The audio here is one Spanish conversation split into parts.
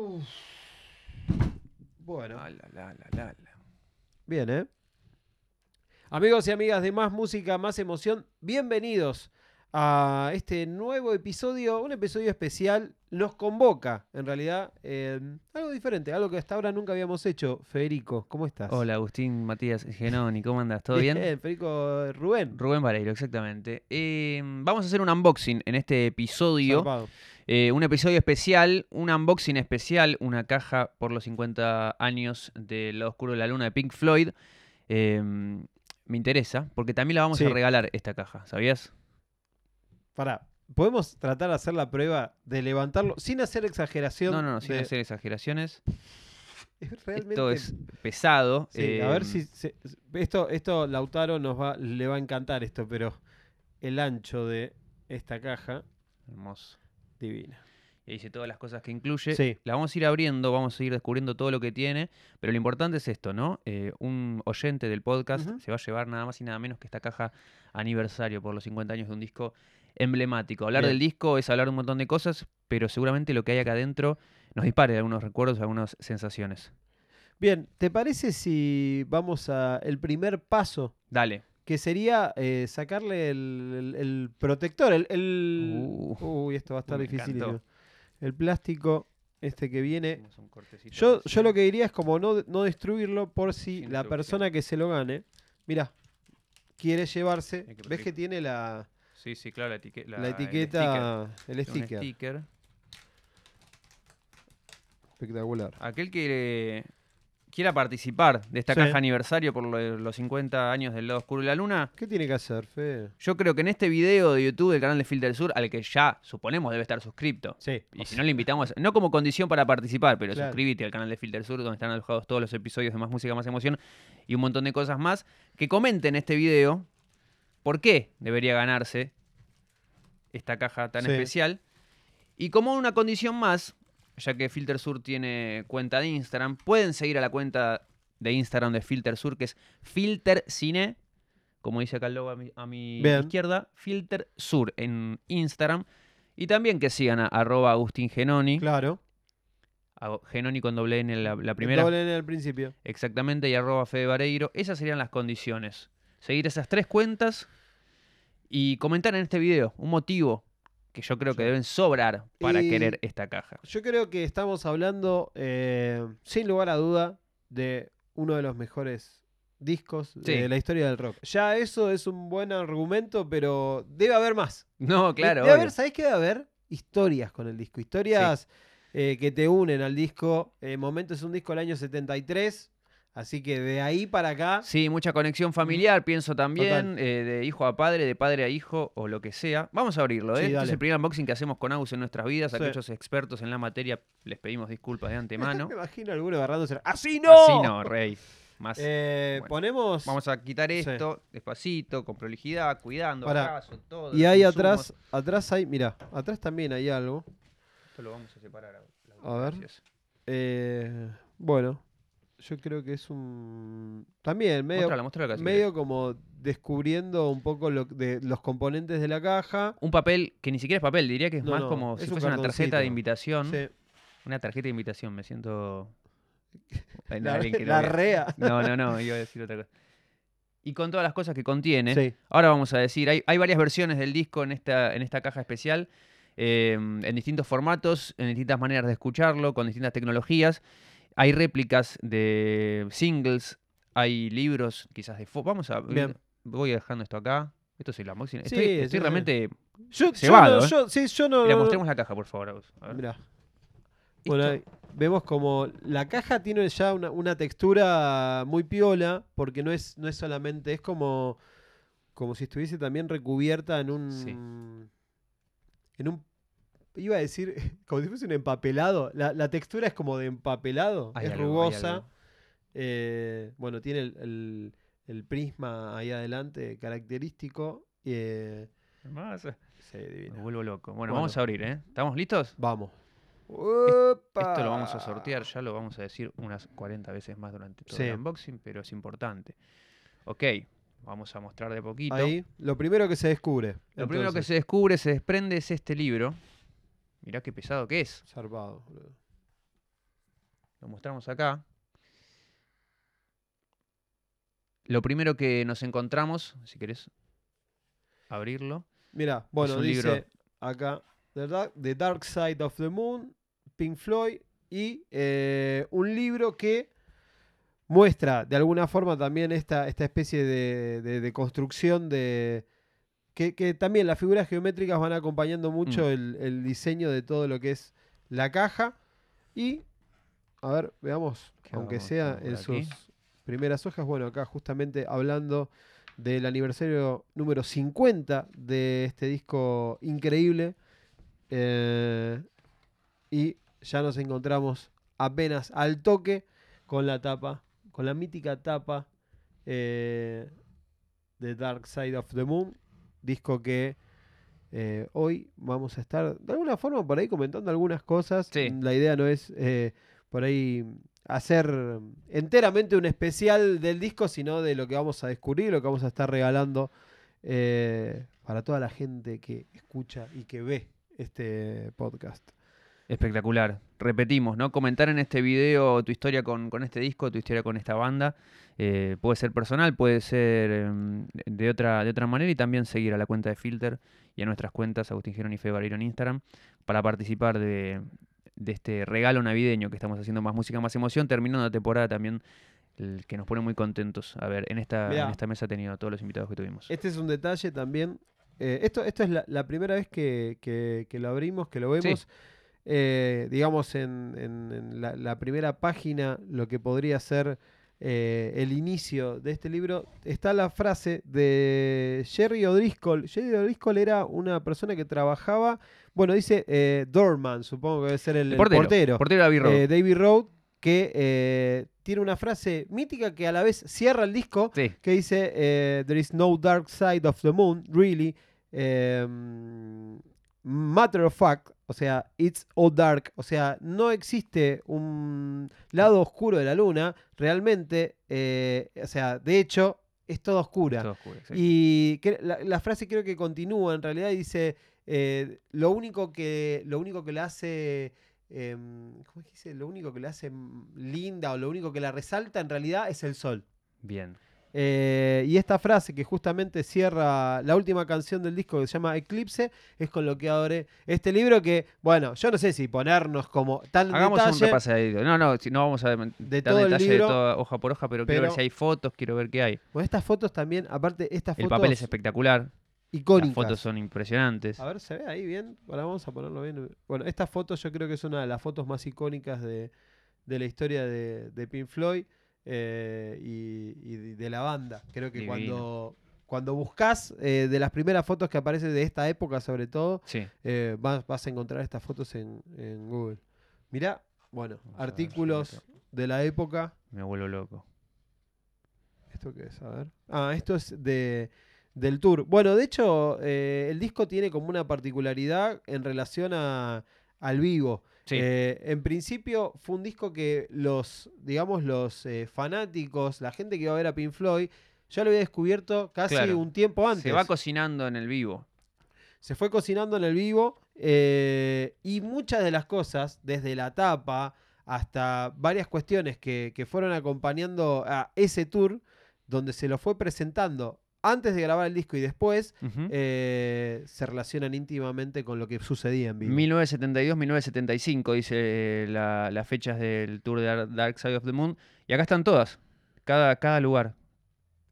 Uf. Bueno, la, la, la, la, la. bien, ¿eh? Amigos y amigas de Más Música, Más Emoción, bienvenidos a este nuevo episodio, un episodio especial. Nos convoca, en realidad, eh, algo diferente, algo que hasta ahora nunca habíamos hecho. Federico, ¿cómo estás? Hola, Agustín Matías Genoni, ¿cómo andas? ¿Todo bien? Federico Rubén. Rubén Vareiro, exactamente. Eh, vamos a hacer un unboxing en este episodio. Zarpado. Eh, un episodio especial, un unboxing especial, una caja por los 50 años de Lo Oscuro de la Luna de Pink Floyd. Eh, me interesa, porque también la vamos Sí. a regalar esta caja, ¿sabías? Pará, ¿podemos tratar de hacer la prueba de levantarlo sin hacer exageración? No, no, no, sin de- hacer exageraciones. Es realmente... Esto es pesado. Sí, a ver eh, si... se- esto, esto, Lautaro, nos va, le va a encantar esto, pero el ancho de esta caja, Hermoso. Divina. Y dice todas las cosas que incluye. Sí. La vamos a ir abriendo, vamos a ir descubriendo todo lo que tiene. Pero lo importante es esto, ¿no? Eh, un oyente del podcast se va a llevar nada más y nada menos que esta caja aniversario por los 50 años de un disco emblemático. Hablar Bien. del disco es hablar de un montón de cosas, pero seguramente lo que hay acá adentro nos dispare algunos recuerdos, algunas sensaciones. Bien, ¿te parece si vamos a el primer paso? Dale. Que sería eh, sacarle el, el- el protector, el... el- Uh, Uy, esto va a estar difícil. El plástico, este que viene... Yo, yo lo que diría es como no, no destruirlo por si la persona que se lo gane, mira, quiere llevarse, que ves que tiene la, Sí, sí, claro, la, etique- la la- el etiqueta, el sticker. Un sticker. sticker. Espectacular. Aquel que quiera participar de esta Sí. caja aniversario por lo- los 50 años del lado oscuro de la luna, ¿Qué tiene que hacer, Fede? yo creo que en este video de YouTube del canal de Filter Sur, al que ya suponemos debe estar suscripto, Sí. y si no le invitamos, no como condición para participar, pero Claro. suscríbete al canal de Filter Sur, donde están alojados todos los episodios de Más Música, Más Emoción y un montón de cosas más, que comenten este video por qué debería ganarse esta caja tan Sí. especial. Y como una condición más, ya que Filter Sur tiene cuenta de Instagram, pueden seguir a la cuenta de Instagram de Filter Sur, que es Filter Cine, como dice acá el logo a mi, a mi izquierda, Filter Sur en Instagram. Y también que sigan a arroba Agustín Genoni, Claro. Genoni con doble N la, la primera, Doble N al principio. exactamente, y arroba Fede Vareiro. Esas serían las condiciones. Seguir esas tres cuentas y comentar en este video un motivo que yo creo que deben sobrar para Y- querer esta caja. Yo creo que estamos hablando, eh, sin lugar a duda, de uno de los mejores discos Sí. de la historia del rock. Ya eso es un buen argumento, pero debe haber más. No, claro. Debe obvio. haber, ¿sabés qué debe haber? Historias con el disco. Historias eh, que te unen al disco. Eh, Momento es un disco del año 73. Así que de ahí para acá. Sí, mucha conexión familiar, pienso también, eh, de hijo a padre, de padre a hijo o lo que sea. Vamos a abrirlo, ¿eh? Sí, Este es el primer unboxing que hacemos con Agus en nuestras vidas. Sí. Aquellos expertos en la materia les pedimos disculpas de antemano. Me imagino alguno agarrándose. ¡Así no! Así no, rey. Más. Eh, Bueno, ponemos. Vamos a quitar Sí. esto despacito, con prolijidad, cuidando, Pará. acaso, todo. Y ahí atrás, atrás hay, mira, atrás también hay algo. Esto lo vamos a separar. Agus. A ver. Eh, bueno, yo creo que es un. También medio, Mostrala, mostrala acá, si medio como descubriendo un poco lo, de los componentes de la caja. Un papel que ni siquiera es papel, diría que es No, más no, como es si un fuese una tarjeta de invitación. Sí, Una tarjeta de invitación, me siento. Ay, la, que rea. No, no, no, iba a decir otra cosa. Y con todas las cosas que contiene, Sí, ahora vamos a decir, hay, hay varias versiones del disco en esta, en esta caja especial, eh, en distintos formatos, en distintas maneras de escucharlo, con distintas tecnologías. Hay réplicas de singles, hay libros quizás de... Vamos a... Bien. Voy dejando esto acá. Esto es el unboxing. Sí, Estoy, sí, estoy sí. realmente... yo, yo Cebado, no, ¿eh? yo- sí, yo no. No- mostremos la caja, por favor. A ver. Mirá. Bueno, ahí vemos como la caja tiene ya una, una textura muy piola, porque no es, no es solamente, es como, como si estuviese también recubierta en un. Sí. En un. Iba a decir, como si fuese un empapelado. La, la textura es como de empapelado, Hay es algo, rugosa. eh, bueno, tiene el, el- el prisma ahí adelante característico. eh, Más, sí, Me vuelvo loco. Bueno, Bueno. vamos a abrir, ¿eh? ¿Estamos listos? Vamos. Esto lo vamos a sortear, ya lo vamos a decir unas 40 veces más durante todo Sí. el unboxing, pero es importante. Ok, vamos a mostrar de poquito. Ahí, lo primero que se descubre. Lo primero que se descubre, se desprende, es este libro. Mirá qué pesado que es. Zarpado, boludo. Lo mostramos acá. Lo primero que nos encontramos, si querés abrirlo. Mira, bueno, dice libro. acá The Dark, The Dark Side of the Moon, Pink Floyd y eh, un libro que muestra de alguna forma también esta, esta especie de, de- de construcción de... Que, que también las figuras geométricas van acompañando mucho Mm. el, el diseño de todo lo que es la caja. Y, a ver, veamos, ¿Qué aunque sea en sus aquí? primeras hojas, bueno, acá justamente hablando del aniversario número 50 de este disco increíble. eh, y ya nos encontramos apenas al toque con la tapa, con la mítica tapa eh, de Dark Side of the Moon, disco que eh, hoy vamos a estar de alguna forma por ahí comentando algunas cosas. Sí. La idea no es eh, por ahí hacer enteramente un especial del disco, sino de lo que vamos a descubrir, lo que vamos a estar regalando eh, para toda la gente que escucha y que ve este podcast. Espectacular. Repetimos, ¿no? Comentar en este video tu historia con, con este disco, tu historia con esta banda. Eh, puede ser personal, puede ser em, de, otra, de otra manera y también seguir a la cuenta de Filter y a nuestras cuentas Agustín Gerón y Fede Barreiro en Instagram para participar de, de este regalo navideño que estamos haciendo Más Música, Más Emoción, terminando la temporada también, el que nos pone muy contentos. A ver, en esta, Mirá. en esta mesa ha tenido a todos los invitados que tuvimos. Este es un detalle también. eh, esto, esto es la, la primera vez que, que- que lo abrimos, que lo vemos. Eh, digamos, en, en- en la, la primera página, lo que podría ser eh, el inicio de este libro, está la frase de Jerry O'Driscoll. Jerry O'Driscoll era una persona que trabajaba, bueno, dice eh, Doorman, supongo que debe ser el, el portero, portero. Road. David Road, que tiene una frase mítica que a la vez cierra el disco, sí, que dice There is no dark side of the moon, really. matter of fact, o sea, it's all dark, o sea, no existe un lado oscuro de la luna, realmente, eh, o sea, de hecho, es todo oscura. todo oscuro. Y que- la, la frase creo que continúa en realidad y dice eh, lo único que lo único que la hace em, ¿cómo es que dice? Lo único que la hace linda o lo único que la resalta en realidad es el sol. Bien. Eh, y esta frase que justamente cierra la última canción del disco que se llama Eclipse es con lo que abre este libro que, bueno, yo no sé si ponernos como tan Hagamos un detalle repasadito. No, no, si no vamos a de dar todo el detalle libro. de toda hoja por hoja, pero, quiero ver si hay fotos, quiero ver qué hay. Bueno, estas fotos también, aparte, estas El fotos papel es espectacular, icónicas. las fotos son impresionantes. A ver, ¿se ve ahí bien? Ahora vamos a ponerlo bien. Bueno, esta foto yo creo que es una de las fotos más icónicas de, de la historia de, de Pink Floyd eh, y, y de- la banda. Creo que Divino. cuando, cuando buscas eh, de las primeras fotos que aparecen de esta época, sobre todo, Sí, eh, vas, vas a encontrar estas fotos en, en Google. Mirá, bueno, Vamos artículos de la época. me vuelvo loco. ¿Esto qué es? A ver. Ah, esto es de, del tour. Bueno, de hecho, eh, el disco tiene como una particularidad en relación a, al vivo. Sí, Eh, en principio fue un disco que los, digamos, los eh, fanáticos, la gente que iba a ver a Pink Floyd, ya lo había descubierto casi Claro. un tiempo antes. se va cocinando en el vivo. Se fue cocinando en el vivo eh, y muchas de las cosas, desde la tapa hasta varias cuestiones que, que fueron acompañando a ese tour, donde se lo fue presentando antes de grabar el disco y después, eh, se relacionan íntimamente con lo que sucedía en vivo. 1972-1975 dice la- las fechas del tour de Dar- Dark Side of the Moon. Y acá están todas, cada, cada lugar.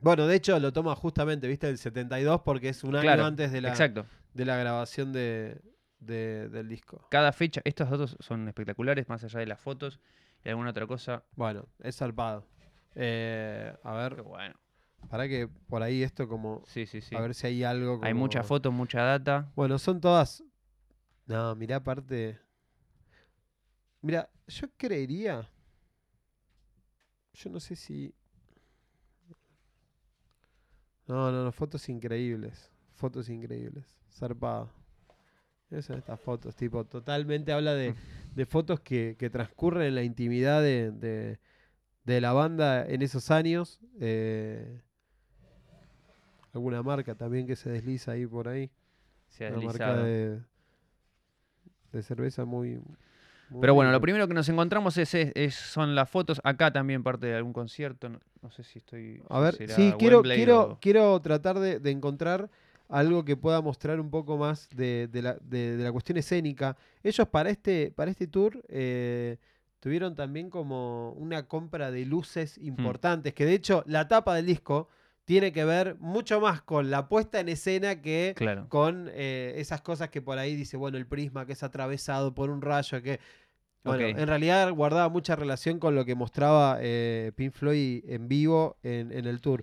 Bueno, de hecho lo toma justamente, viste, el 72 porque es un año Claro, antes de la, Exacto. de la grabación de, de- del disco. Cada fecha, estos datos son espectaculares, más allá de las fotos y alguna otra cosa. Bueno, es zarpado. Eh, a Qué ver, bueno. Para que por ahí esto como... Sí, sí, sí. A ver si hay algo. Hay como- muchas fotos, mucha data. Bueno, son todas. No, mirá, aparte. Mira, yo creería. Yo no sé si. No, no, no, fotos increíbles. Fotos increíbles. Zarpado. Esas son estas fotos, tipo, totalmente habla de, de fotos que, que transcurren en la intimidad de, de- de la banda en esos años. eh, alguna marca también que se desliza ahí por ahí. Se ha Una marca de, de cerveza muy. muy Pero bueno, lo primero que nos encontramos es, es- es- son las fotos. Acá también parte de algún concierto. No, no sé si estoy. A ver, sí, quiero, quiero, o- quiero tratar de, de encontrar algo que pueda mostrar un poco más de, de la, de- de la cuestión escénica. Ellos para este, para este tour eh, tuvieron también como una compra de luces Hmm. importantes, que de hecho la tapa del disco tiene que ver mucho más con la puesta en escena que Claro. con eh, esas cosas que por ahí dice, bueno, el prisma que es atravesado por un rayo, que... Bueno, en realidad guardaba mucha relación con lo que mostraba eh, Pink Floyd en vivo en, en el tour.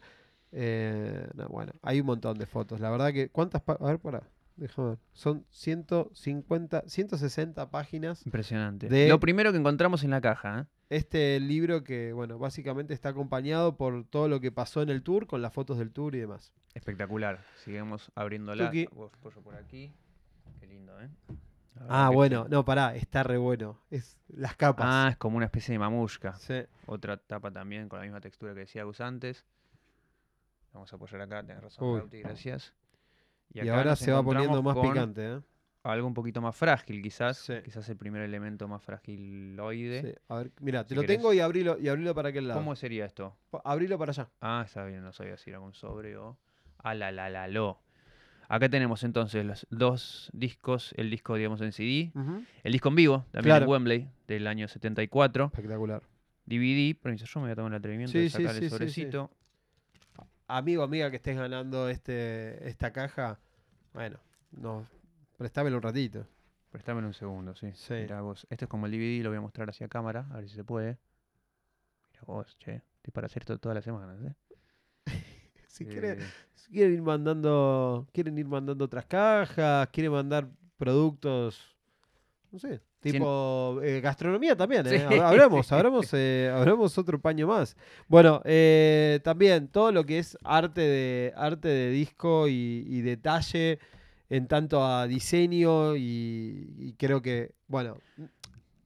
Eh, no, bueno, hay un montón de fotos. La verdad que, ¿cuántas? A ver, para, déjame ver. Son 150, 160 páginas. Impresionante. de- Lo primero que encontramos en la caja. ¿eh? Este libro que, bueno, básicamente está acompañado por todo lo que pasó en el tour, con las fotos del tour y demás. Espectacular. Seguimos abriéndola. Tuki. Vos pollo por aquí. Qué lindo, ¿eh? Ah, bueno, no, pará, está re bueno. Es las capas. Ah, es como una especie de mamushka. Sí. Otra tapa también con la misma textura que decía Gus antes. Vamos a apoyar acá, tenés razón, Uy. Lauti, gracias. Y, acá ahora se va poniendo más con picante, ¿eh? Algo un poquito más frágil, quizás. Sí. Quizás el primer elemento más fragiloide. Sí. A ver, mira, te Si lo querés. tengo y abrilo, y abrilo para aquel lado. ¿Cómo sería esto? Abrilo para allá. Ah, está bien, no sabía si era un sobre o. Ah, la, la, la, lo. Acá tenemos entonces los dos discos, el disco, digamos, en CD, el disco en vivo, también Claro. en Wembley, del año 74, Espectacular. DVD, pero yo me voy a tomar el atrevimiento de Sí, sí, sacar el sobrecito. Amigo, amiga que estés ganando este, esta caja, bueno, no, préstamelo un ratito. Prestámelo un segundo, sí. Sí. Mirá vos. Este es como el DVD, lo voy a mostrar hacia cámara, a ver si se puede. Mira vos, che. Estoy para hacer esto todas las semanas, ¿eh? Si quiere- Eh, si quieren ir mandando, quieren ir mandando otras cajas, quieren mandar productos, no sé, tipo eh, gastronomía también, ¿eh? Sí. Hablamos, hablamos, eh, hablamos otro paño más. Bueno, también todo lo que es arte de, arte de disco y, y detalle en tanto a diseño y, y creo que, bueno,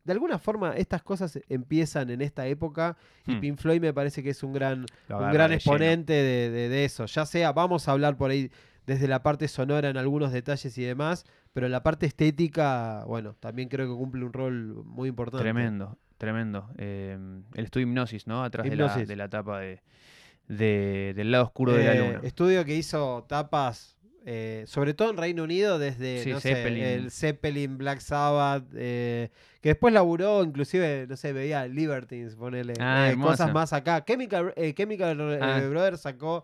de alguna forma estas cosas empiezan en esta época y Hmm. Pink Floyd me parece que es un gran un gran de exponente de, de- de eso. Ya sea, vamos a hablar por ahí desde la parte sonora en algunos detalles y demás, pero en la parte estética, bueno, también creo que cumple un rol muy importante. Tremendo, tremendo. Eh, el estudio Hipnosis, ¿no? Atrás de la, de la tapa de, de- del lado oscuro de la Eh, luna. Estudio que hizo tapas, eh, sobre todo en Reino Unido, desde Sí, no sé, Zeppelin. el Zeppelin, Black Sabbath, eh, que después laburó, inclusive, no sé, veía Libertines, ponele, Ah, eh, cosas más acá. Chemical, Chemical Ah. Brothers sacó,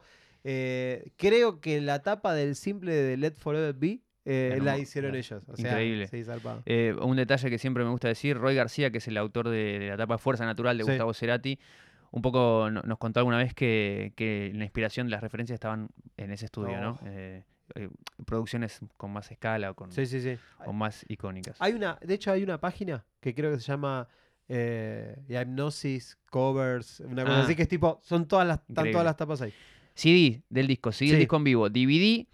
creo que la tapa del simple de Let Forever Be la hicieron ellos. O sea, Increíble. sí, un detalle que siempre me gusta decir, Roy García, que es el autor de, de la tapa Fuerza Natural de Sí. Gustavo Cerati, un poco no- nos contó alguna vez que, que la inspiración, las referencias estaban en ese estudio, ¿no? Oh. Eh, eh, producciones con más escala o con, Sí, sí, sí. o más icónicas. Hay una, de hecho, hay una página que creo que se llama eh, Hypnosis Covers, una cosa Ah. así que es tipo, son todas las, están todas las tapas ahí. CD del disco, CD Sí. del disco en vivo, DVD,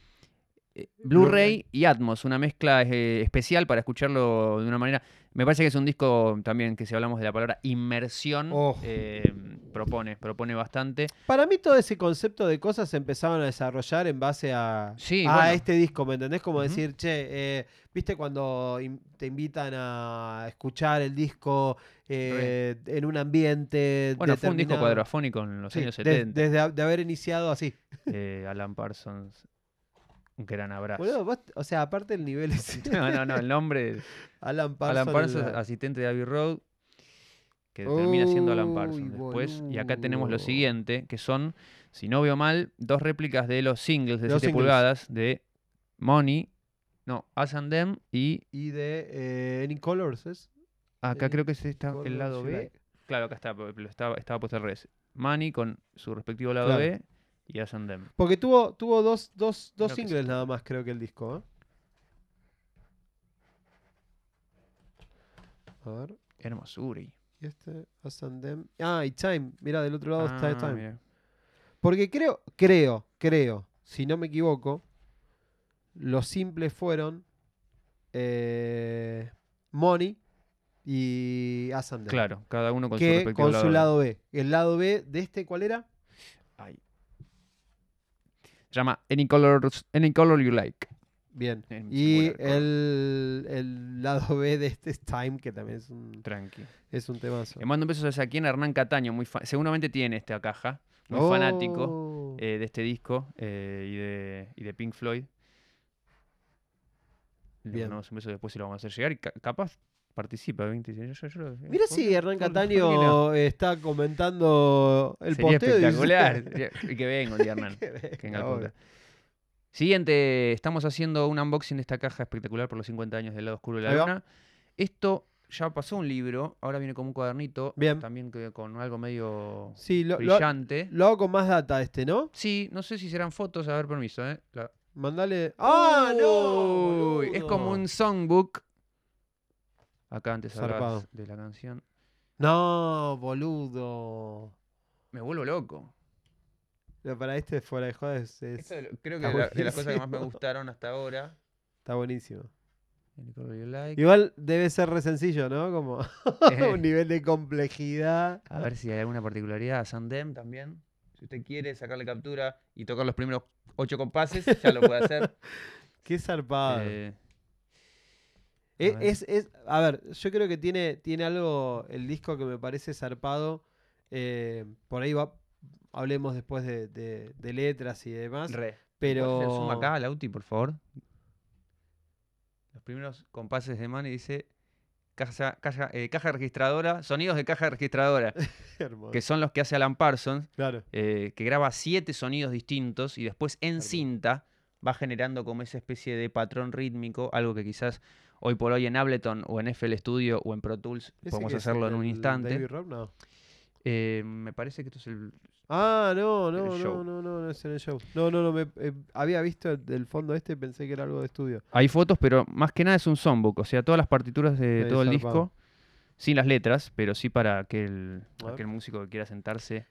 eh, Blu-ray. Blu-ray y Atmos, una mezcla eh, especial para escucharlo de una manera. Me parece que es un disco también que si hablamos de la palabra inmersión, Oh. eh, propone, propone bastante. Para mí todo ese concepto de cosas se empezaban a desarrollar en base a, Sí, a bueno. este disco, ¿me entendés? Como decir, che, eh, ¿viste cuando in- te invitan a escuchar el disco eh, en un ambiente Bueno, fue un disco cuadrafónico en los Sí, años de- 70. desde a- de haber iniciado así. Alan Parsons, un gran abrazo. Boludo, vos- o sea, aparte el nivel es no, no, no, el nombre. Alan Parsons. Alan Parsons, la- asistente de Abbey Road, que termina siendo Alan Parsons después. Y acá tenemos lo siguiente, que son, si no veo mal, dos réplicas de los singles de Los 7 singles. pulgadas de Money, no, Us and Them, y Y de eh, Any Colors, ¿es? acá Any creo que es esta- el lado B. Like. Claro, acá está, pero estaba, estaba puesto al revés. Money con su respectivo lado Claro. B y Us and Them. Porque tuvo, tuvo dos, dos, dos singles sí. nada más, creo que el disco. ¿eh? A ver, Hermosuri. y este, Us and Them. Ah, y Time. Mira, del otro lado está Ah, Time. mira. Porque creo, creo, creo, si no me equivoco, los simples fueron eh, Money y Them. Claro, cada uno con su que respectivo con lado. su B. lado B. El lado B de este, ¿cuál era? Ay. Se llama Any Colors, Any Color You Like. Bien. En Y el, el lado B de este es Time, que también es un, Tranqui. es un temazo. Le mando besos a aquí en Hernán Cataño, muy seguramente tiene esta caja, muy fanático Oh. eh, de este disco eh, y, de, y de Pink Floyd. Le Bien. mandamos un beso después se lo vamos a hacer llegar y ca- capaz participa. ¿viste? Yo- yo- yo- Mira ¿por qué- si Hernán Cataño no? está comentando el Sería posteo. espectacular. Y que venga Hernán. Que Que venga venga, obvio. podcast. Siguiente, estamos haciendo un unboxing de esta caja espectacular por los 50 años del lado oscuro de la luna. Esto ya pasó un libro, ahora viene como un cuadernito, Bien. también que- con algo medio Sí, lo, lo- brillante. lo hago con más data este, ¿no? Sí, no sé si serán fotos, a ver, permiso, ¿eh? La- Mandale. ¡Ah, no! Uy, Es como un songbook. Acá antes hablabas de la canción. No, boludo. Me vuelvo loco. Pero para este fuera de joda es- es- Esto de lo- creo que de, la- de las cosas que más me buenísimo. gustaron hasta ahora. está buenísimo. El Color You Like. Igual debe ser re sencillo, ¿no? Como Eh. un nivel de complejidad. A ver si hay alguna particularidad. Sandem también. Si usted quiere sacarle captura y tocar los primeros ocho compases, ya lo puede hacer. Qué zarpado. Eh, E- a ver. es, es- a ver, yo creo que tiene, tiene algo el disco que me parece zarpado. eh, por ahí va, hablemos después de, de- de letras y demás. re. pero ¿Puedes hacer zoom acá, Lauti, por favor? Los primeros compases de Manny dice caja, caja, eh, caja registradora, sonidos de caja registradora, que son los que hace Alan Parsons, Claro. eh, que graba siete sonidos distintos y después en Hermoso. cinta va generando como esa especie de patrón rítmico, algo que quizás hoy por hoy en Ableton o en FL Studio o en Pro Tools ¿Ese podemos hacerlo en un instante. David Robb? No. Eh, me parece que esto es el... Ah, no, no, no, no, no, no es en el show. No, no, no, me, eh, había visto el, el fondo este y pensé que era algo de estudio. Hay fotos, pero más que nada es un songbook, o sea, todas las partituras de Ahí, todo el disco, sin las letras, pero sí para aquel, aquel músico que quiera sentarse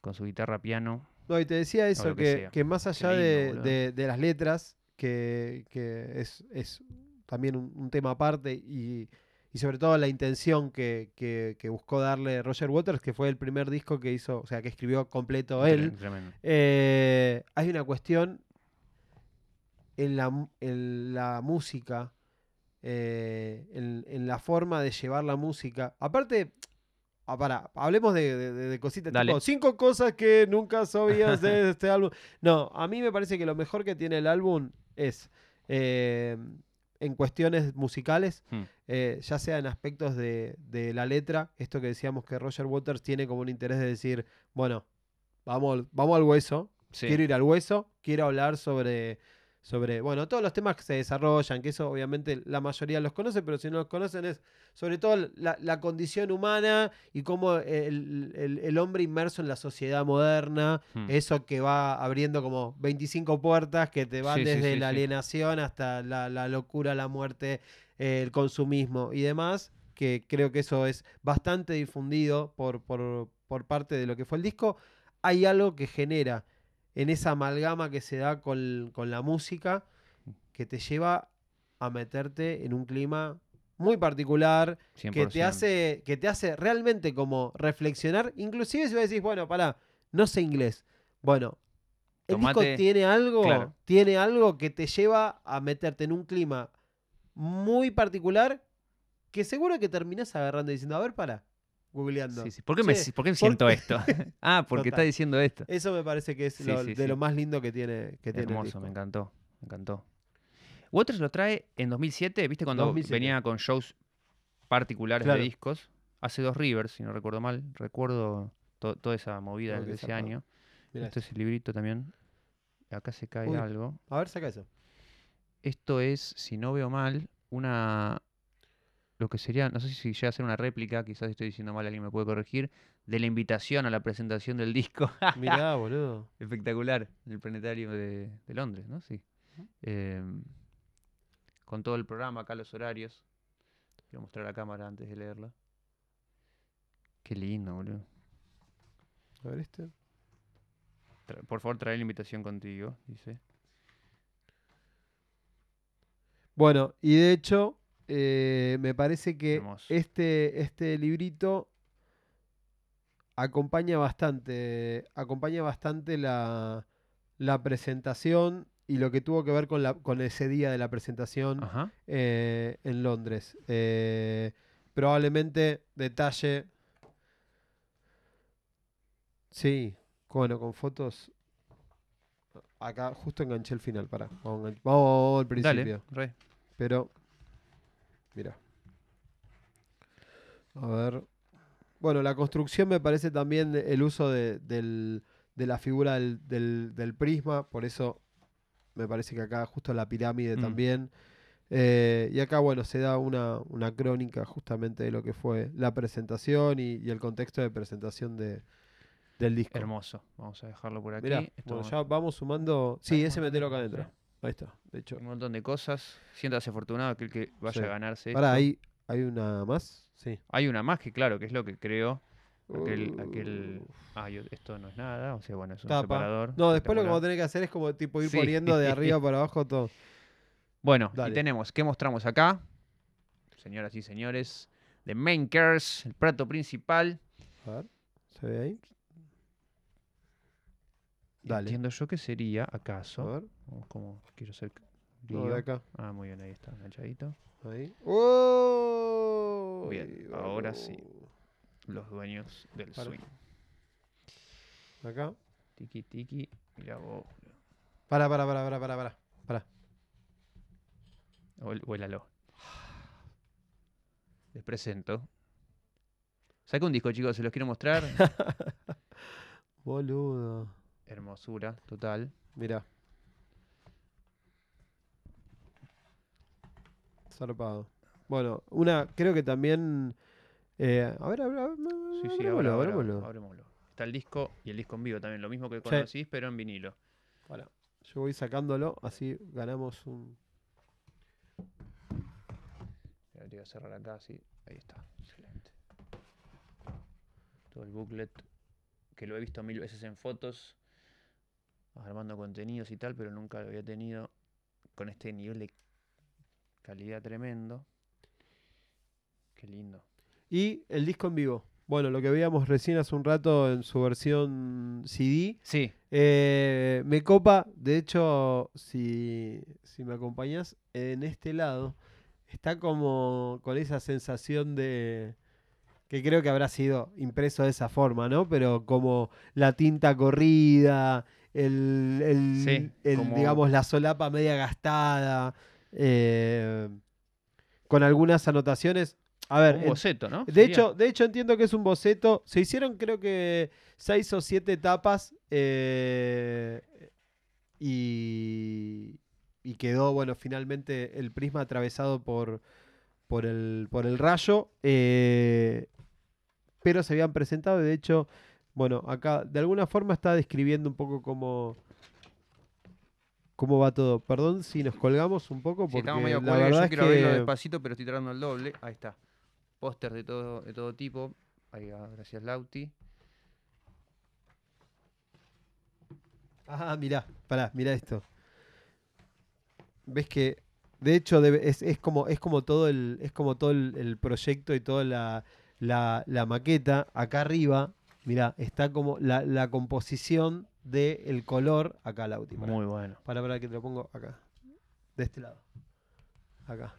con su guitarra piano. No, y te decía eso, que que, que más allá lindo, de, de- de las letras, que, que es, es también un, un tema aparte, y, y sobre todo la intención que, que- que buscó darle Roger Waters, que fue el primer disco que hizo, o sea, que escribió completo él. Eh, hay una cuestión en la, en la música, eh, en, en la forma de llevar la música. Aparte, ah, pará, hablemos de, de- cositas Dale. tipo cinco cosas que nunca sabías de este álbum. No, a mí me parece que lo mejor que tiene el álbum es eh, en cuestiones musicales, Hmm. eh, ya sea en aspectos de, de la letra, esto que decíamos que Roger Waters tiene como un interés de decir, bueno, vamos, vamos al hueso, Sí. quiero ir al hueso, quiero hablar sobre, sobre, bueno, todos los temas que se desarrollan, que eso obviamente la mayoría los conoce, pero si no los conocen es sobre todo la, la condición humana y cómo el, el- el hombre inmerso en la sociedad moderna, Hmm. eso que va abriendo como 25 puertas que te van Sí, desde sí, la alienación hasta la, la locura, la muerte, el consumismo y demás, que creo que eso es bastante difundido por, por, por parte de lo que fue el disco. Hay algo que genera en esa amalgama que se da con, con la música que te lleva a meterte en un clima muy particular, que 100%. te hace que te hace realmente como reflexionar, inclusive si vos decís, bueno, pará, no sé inglés. Bueno, el Tomate- disco tiene algo, claro. tiene algo que te lleva a meterte en un clima muy particular que seguro que terminás agarrando y diciendo, a ver, pará, googleando. Sí, sí. ¿Por, qué me, Che, ¿Por qué ¿por siento esto? ah, porque está diciendo esto. Eso me parece que es Sí, lo- sí, de lo más lindo que tiene, que tiene el Hermoso, disco. me encantó. Me encantó. Waters lo trae en 2007, ¿viste? Cuando 2007. venía con shows particulares Claro. de discos. Hace dos Rivers, si no recuerdo mal. Recuerdo to- toda esa movida de ese año. Mirá Esto es el librito también. Acá se cae Uy. algo. A ver, saca eso. Esto es, si no veo mal, una. Lo que sería, no sé si llega a ser una réplica, quizás estoy diciendo mal, alguien me puede corregir, de la invitación a la presentación del disco. Mirá, boludo. Espectacular, en el planetario de, de Londres, ¿no? Sí. Em, con todo el programa, acá los horarios. Quiero mostrar a cámara antes de leerlo. Qué lindo, boludo. A ver este. Tra- por favor, trae la invitación contigo, dice. Bueno, y de hecho, eh, me parece que Hermoso. este, este librito acompaña bastante, acompaña bastante la, la presentación y lo que tuvo que ver con, la, con ese día de la presentación eh, en Londres. Eh, probablemente detalle. Sí, bueno, con fotos. Acá justo enganché el final, para. Vamos al principio. Dale, re. Pero. Mira. A ver. Bueno, la construcción me parece también el uso de, del- de la figura del, del- del prisma. Por eso me parece que acá justo la pirámide Mm. también. Eh, y acá, bueno, se da una, una crónica justamente de lo que fue la presentación y, y el contexto de presentación de, del disco. Hermoso. Vamos a dejarlo por aquí. Mirá, bueno, ya vamos sumando. Sí, ese metelo acá adentro. Ahí está, de hecho. Un montón de cosas. Siéntase afortunado aquel que vaya Sí. a ganarse. Ahora, ahí hay una más. Sí. Hay una más que, claro, que es lo que creo. Aquel, aquel. Ah, yo- esto no es nada. O sea, bueno, es un Tapa. separador. No, después lo que vamos a tener que hacer es como tipo ir Sí. poniendo de arriba para abajo todo. Bueno, Dale. y tenemos, ¿qué mostramos acá? Señoras y señores, The Main Course, el plato principal. A ver, ¿se ve ahí? Dale. Entiendo yo que sería, A acaso, ver. o como quiero ser de acá. Ah, muy bien, ahí está, enganchadito. Ahí. ¡Oh! Bien, ahora sí. Los dueños del Para. swing. Acá. Tiki tiki, mira vos. Para, para, para, para, para, para. para. Huélalo. Les presento. Saca un disco, chicos, se los quiero mostrar. Boludo. Hermosura, total. Mirá. Zarpado. Bueno, una, creo que también. eh, a ver, a ver, a ver, Sí, sí, abrámoslo, ahora, ahora, abrémoslo. Está el disco y el disco en vivo también, lo mismo que Sí. conocís, pero en vinilo. Pará, Yo voy sacándolo, así ganamos un. Te voy a cerrar acá, sí. Ahí está, excelente. Todo el booklet, que lo he visto mil veces en fotos, armando contenidos y tal, pero nunca lo había tenido con este nivel de calidad tremendo. Qué lindo. Y el disco en vivo. Bueno, lo que veíamos recién hace un rato en su versión CD. Sí, eh, me copa, de hecho, si, si me acompañas, en este lado está como con esa sensación de que creo que habrá sido impreso de esa forma, ¿no? Pero como la tinta corrida, el, el- Sí, el, como- digamos, la solapa media gastada, eh, con algunas anotaciones. A ver, un boceto, ¿no? de Sería. hecho, de hecho entiendo que es un boceto. Se hicieron creo que seis o siete tapas eh, y, y quedó, bueno, finalmente el prisma atravesado por, por, el, por el rayo. eh, pero se habían presentado y de hecho, bueno, acá de alguna forma está describiendo un poco cómo, cómo va todo. Perdón si nos colgamos un poco Sí, porque estamos medio la cuelga, verdad yo es quiero abrirlo que... despacito, pero estoy tratando el doble. Ahí está. Póster de todo, de todo tipo. Ahí va, gracias Lauti. Ah, mirá, pará, mirá esto. Ves que, de hecho, debe- es, es como, es como todo el, es como todo el, el proyecto y toda la, la- la maqueta. Acá arriba, mirá, está como la, la composición del color. Acá la última. Muy bueno. Para, para que te lo pongo acá. De este lado. Acá.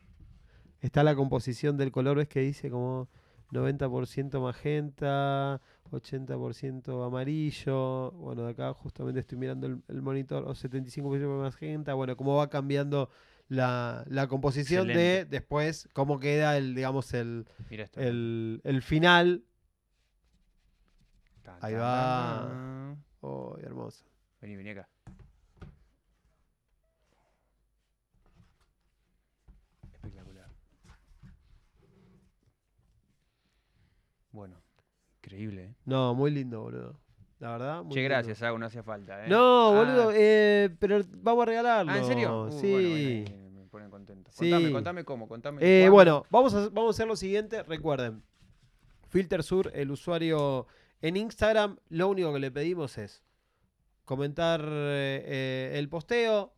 Está la composición del color, ves que dice como 90% magenta, 80% amarillo. Bueno, de acá justamente estoy mirando el, el monitor, o 75% magenta. Bueno, cómo va cambiando la, la composición de después cómo queda el, digamos, el, el, el final. Tan, ahí tan, va. tan. Oh, hermoso. Vení, vení acá. Espectacular. Bueno, increíble, ¿eh? No, muy lindo, boludo. La verdad. muy Che, lindo. gracias, Ago, no hacía falta, ¿eh? No, Ah, boludo, eh, pero vamos a regalarlo. Ah, ¿en serio? Uh, sí. bueno, bueno, ahí me ponen contento. Sí. Contame, contame cómo, contame. Eh, bueno, vamos a, vamos a hacer lo siguiente. Recuerden, Filter Sur, el usuario en Instagram, lo único que le pedimos es comentar eh, el posteo.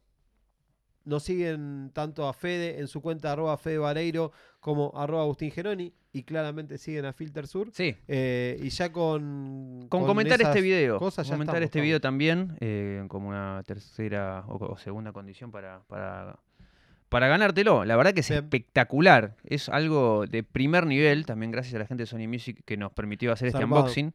Nos siguen tanto a Fede en su cuenta arroba Fede Vareiro como arroba Agustín Geroni. y claramente siguen a Filter Sur. Sí. Eh, y ya con. Con, comentar este video. cosas comentar estamos, este video también eh, como una tercera o, o segunda condición para, para, para ganártelo. La verdad que es Bien. espectacular. Es algo de primer nivel, también gracias a la gente de Sony Music que nos permitió hacer este unboxing.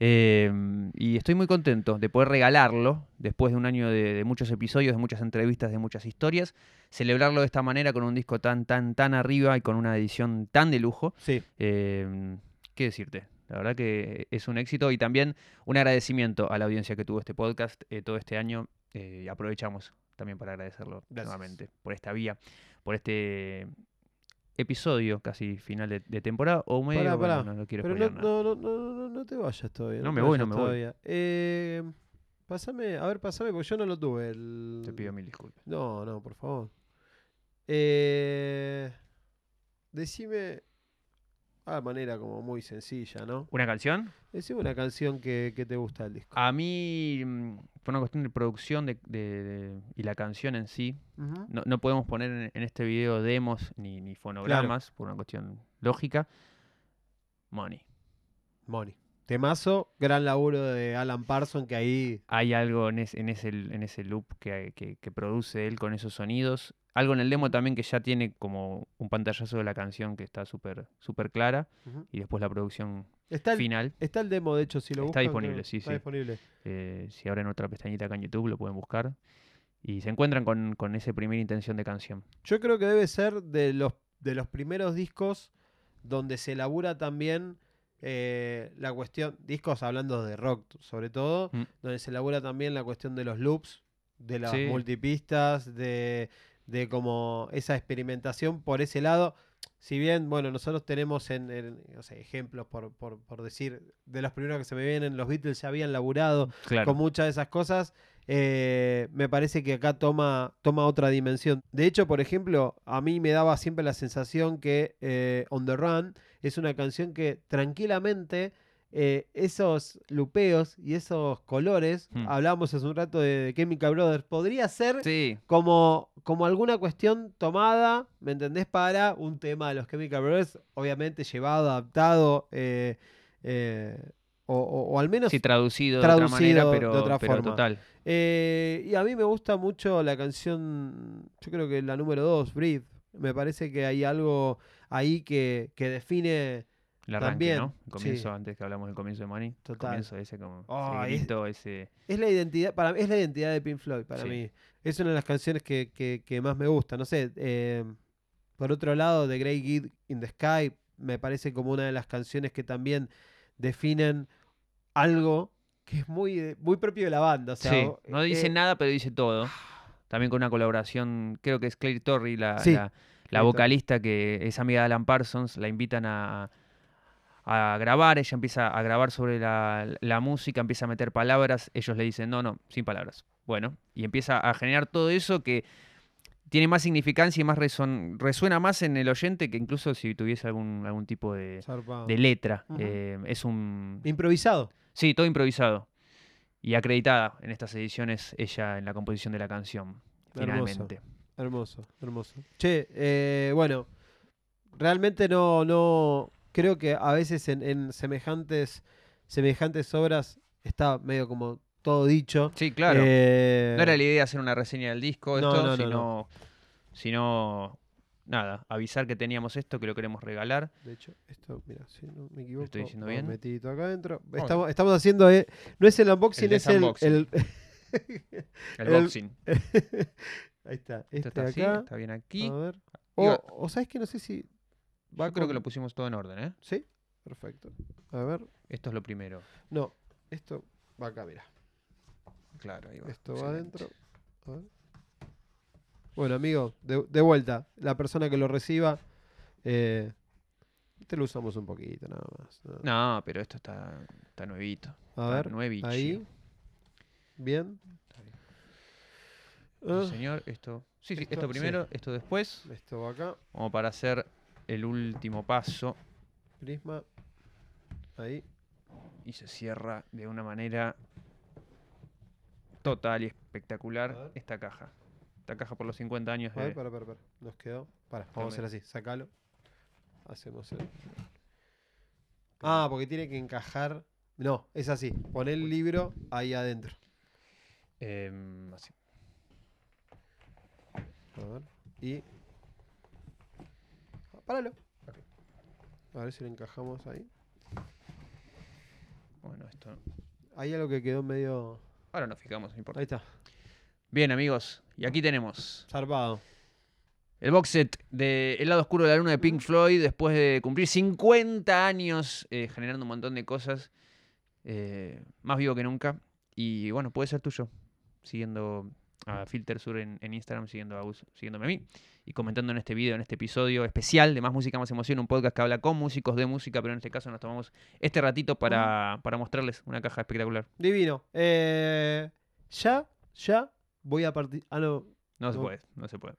Eh, y estoy muy contento de poder regalarlo después de un año de, de muchos episodios, de muchas entrevistas, de muchas historias. Celebrarlo de esta manera con un disco tan, tan, tan arriba y con una edición tan de lujo. Sí, Eh, ¿Qué decirte? La verdad que es un éxito y también un agradecimiento a la audiencia que tuvo este podcast eh, todo este año. eh, aprovechamos también para agradecerlo Gracias. nuevamente por esta vía, por este episodio casi final de, de temporada. O medio, Pará, bueno, pará. no, no quiero pero no, nada. no, no, no, no, no te vayas todavía. No me voy, no me voy. todavía. Eh, pásame, a ver, pásame, porque yo no lo tuve. El... Te pido mil disculpas. No, no, por favor. Eh, decime. Ah, de manera como muy sencilla, ¿no? ¿Una canción? Decime una canción que, que te gusta del disco. A mí mm, fue una cuestión de producción de- de- de- y la canción en sí. No, no podemos poner en, en este video demos ni, ni fonogramas por una cuestión lógica. Money. Money. Temazo, gran laburo de Alan Parson, que ahí. Hay algo en, es- en ese, en ese loop que, que- que produce él con esos sonidos. Algo en el demo también que ya tiene como un pantallazo de la canción que está súper súper clara. Ujú. Y después la producción Está el, final. está el demo, de hecho, si lo Está buscan, disponible, creo. sí, Está sí. disponible. eh, si abren otra pestañita acá en YouTube lo pueden buscar. Y se encuentran con, con esa primera intención de canción. Yo creo que debe ser de los, de los primeros discos donde se elabora también eh, la cuestión, discos hablando de rock sobre todo, Mm. donde se elabora también la cuestión de los loops, de las Sí. multipistas, de, de como esa experimentación por ese lado. Si bien, bueno, nosotros tenemos en, en, no sé, ejemplos por, por, por decir, de los primeros que se me vienen, los Beatles ya habían laburado Claro. con muchas de esas cosas, eh, me parece que acá toma, toma otra dimensión. De hecho, por ejemplo, a mí me daba siempre la sensación que eh, On the Run es una canción que tranquilamente eh, esos lupeos y esos colores, Hmm. hablábamos hace un rato de, de Chemical Brothers, podría ser Sí, como, como alguna cuestión tomada, ¿me entendés? Para un tema de los Chemical Brothers, obviamente llevado, adaptado, eh, eh, o, o- o al menos sí, traducido, de otra manera, de pero, otra pero forma. total. Y a mí me gusta mucho la canción, yo creo que la número 2, Breathe. Me parece que hay algo ahí que, que define. El arranque, También, ¿no? El comienzo, sí. antes que hablamos del comienzo de Money. El Total. comienzo ese como Oh, ese es- grito, ese... Es la identidad, para es la identidad de Pink Floyd, para Sí. mí. Es una de las canciones que, que- que más me gusta. No sé, eh, por otro lado, The Great Gig in the Sky me parece como una de las canciones que también definen algo que es muy, de- muy propio de la banda. O sea, sí, no dice eh, nada, pero dice todo. También con una colaboración, creo que es Claire Torrey, la, la- vocalista que es amiga de Alan Parsons, la invitan a, a grabar, ella empieza a grabar sobre la, la música, empieza a meter palabras, ellos le dicen, no, no, sin palabras. Bueno, y empieza a generar todo eso que tiene más significancia y más reson- resuena más en el oyente que incluso si tuviese algún, algún tipo de, de letra. Eh, es un... Improvisado. Sí, todo improvisado. Y acreditada en estas ediciones ella en la composición de la canción, Hermoso. finalmente. Hermoso, hermoso. Che, eh, bueno, realmente no, no, creo que a veces en, en semejantes, semejantes obras está medio como todo dicho. Sí, claro. Eh, No era la idea hacer una reseña del disco, No, esto, no, no, sino, no. sino, nada, avisar que teníamos esto, que lo queremos regalar. De hecho, esto, mira, si no me equivoco, estoy diciendo bien? metidito acá adentro. Oh. Estamos, estamos haciendo, eh, no es el unboxing, El es el, el- boxing. Ahí está, Esto este está de así, está bien aquí. A ver. O sabes que no sé si va Yo creo que lo pusimos todo en orden, ¿eh? ¿Sí? Perfecto. A ver. Esto es lo primero. No, esto va acá, mira. Claro, ahí va. Esto va adentro. A ver. Bueno, amigo, de, de vuelta. La persona que lo reciba, eh, te lo usamos un poquito nada más. ¿no? No, pero esto está, está nuevito. A ver, nuevichi. ahí. Bien. Está bien. Sí, Ah, señor, esto. Sí, sí, esto, esto sí. primero, esto después. esto va acá. Como para hacer el último paso. Prisma. Ahí. Y se cierra de una manera total y A espectacular esta caja. Esta caja por los 50 años A ver, de... para, para, para. Nos quedó. Para, vamos a hacer así. Sácalo. Hacemos el. Ah, porque tiene que encajar. No, es así. Pon el libro ahí adentro. Em, así. A ver. Y. Páralo. A ver si lo encajamos ahí. Bueno, esto. Hay algo que quedó medio. Ahora nos fijamos, no importa. Ahí está. Bien, amigos. Y aquí tenemos Zarpado. el box set de El lado oscuro de la luna de Pink Floyd después de cumplir 50 años eh, generando un montón de cosas. eh, más vivo que nunca. Y bueno, puede ser tuyo. Siguiendo a Filter Sur en, en Instagram, siguiendo a Gus, siguiéndome a mí. Y comentando en este video, en este episodio especial de Más Música, Más Emoción, un podcast que habla con músicos de música, pero en este caso nos tomamos este ratito para, para mostrarles una caja espectacular. Divino. Eh, ya, ya voy a partir. Ah, no. No se No. puede, no se puede.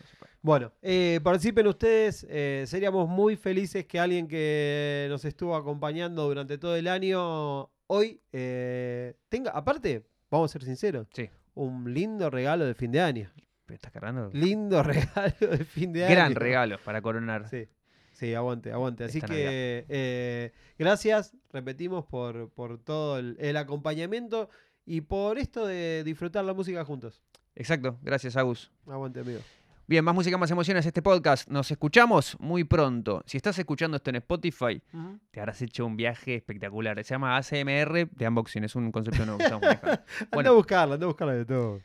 no se puede. Bueno, eh, participen ustedes. eh, seríamos muy felices que alguien que nos estuvo acompañando durante todo el año hoy eh, tenga, aparte, vamos a ser sinceros, Sí. un lindo regalo de fin de año. ¿Me estás cargando? Lindo regalo de fin de año. Gran regalo para coronar. Sí, sí, aguante, aguante. Así Esta que eh, gracias, repetimos, por, por todo el, el acompañamiento y por esto de disfrutar la música juntos. Exacto, gracias Agus. Aguante, amigo. Bien, más música, más emociones este podcast. Nos escuchamos muy pronto. Si estás escuchando esto en Spotify, te habrás hecho un viaje espectacular. Se llama ACMR de unboxing, es un concepto nuevo que estamos manejando. Anda Bueno. a buscarla, anda a buscarla de todo.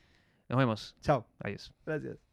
Nos vemos. Chao. Adiós. Gracias.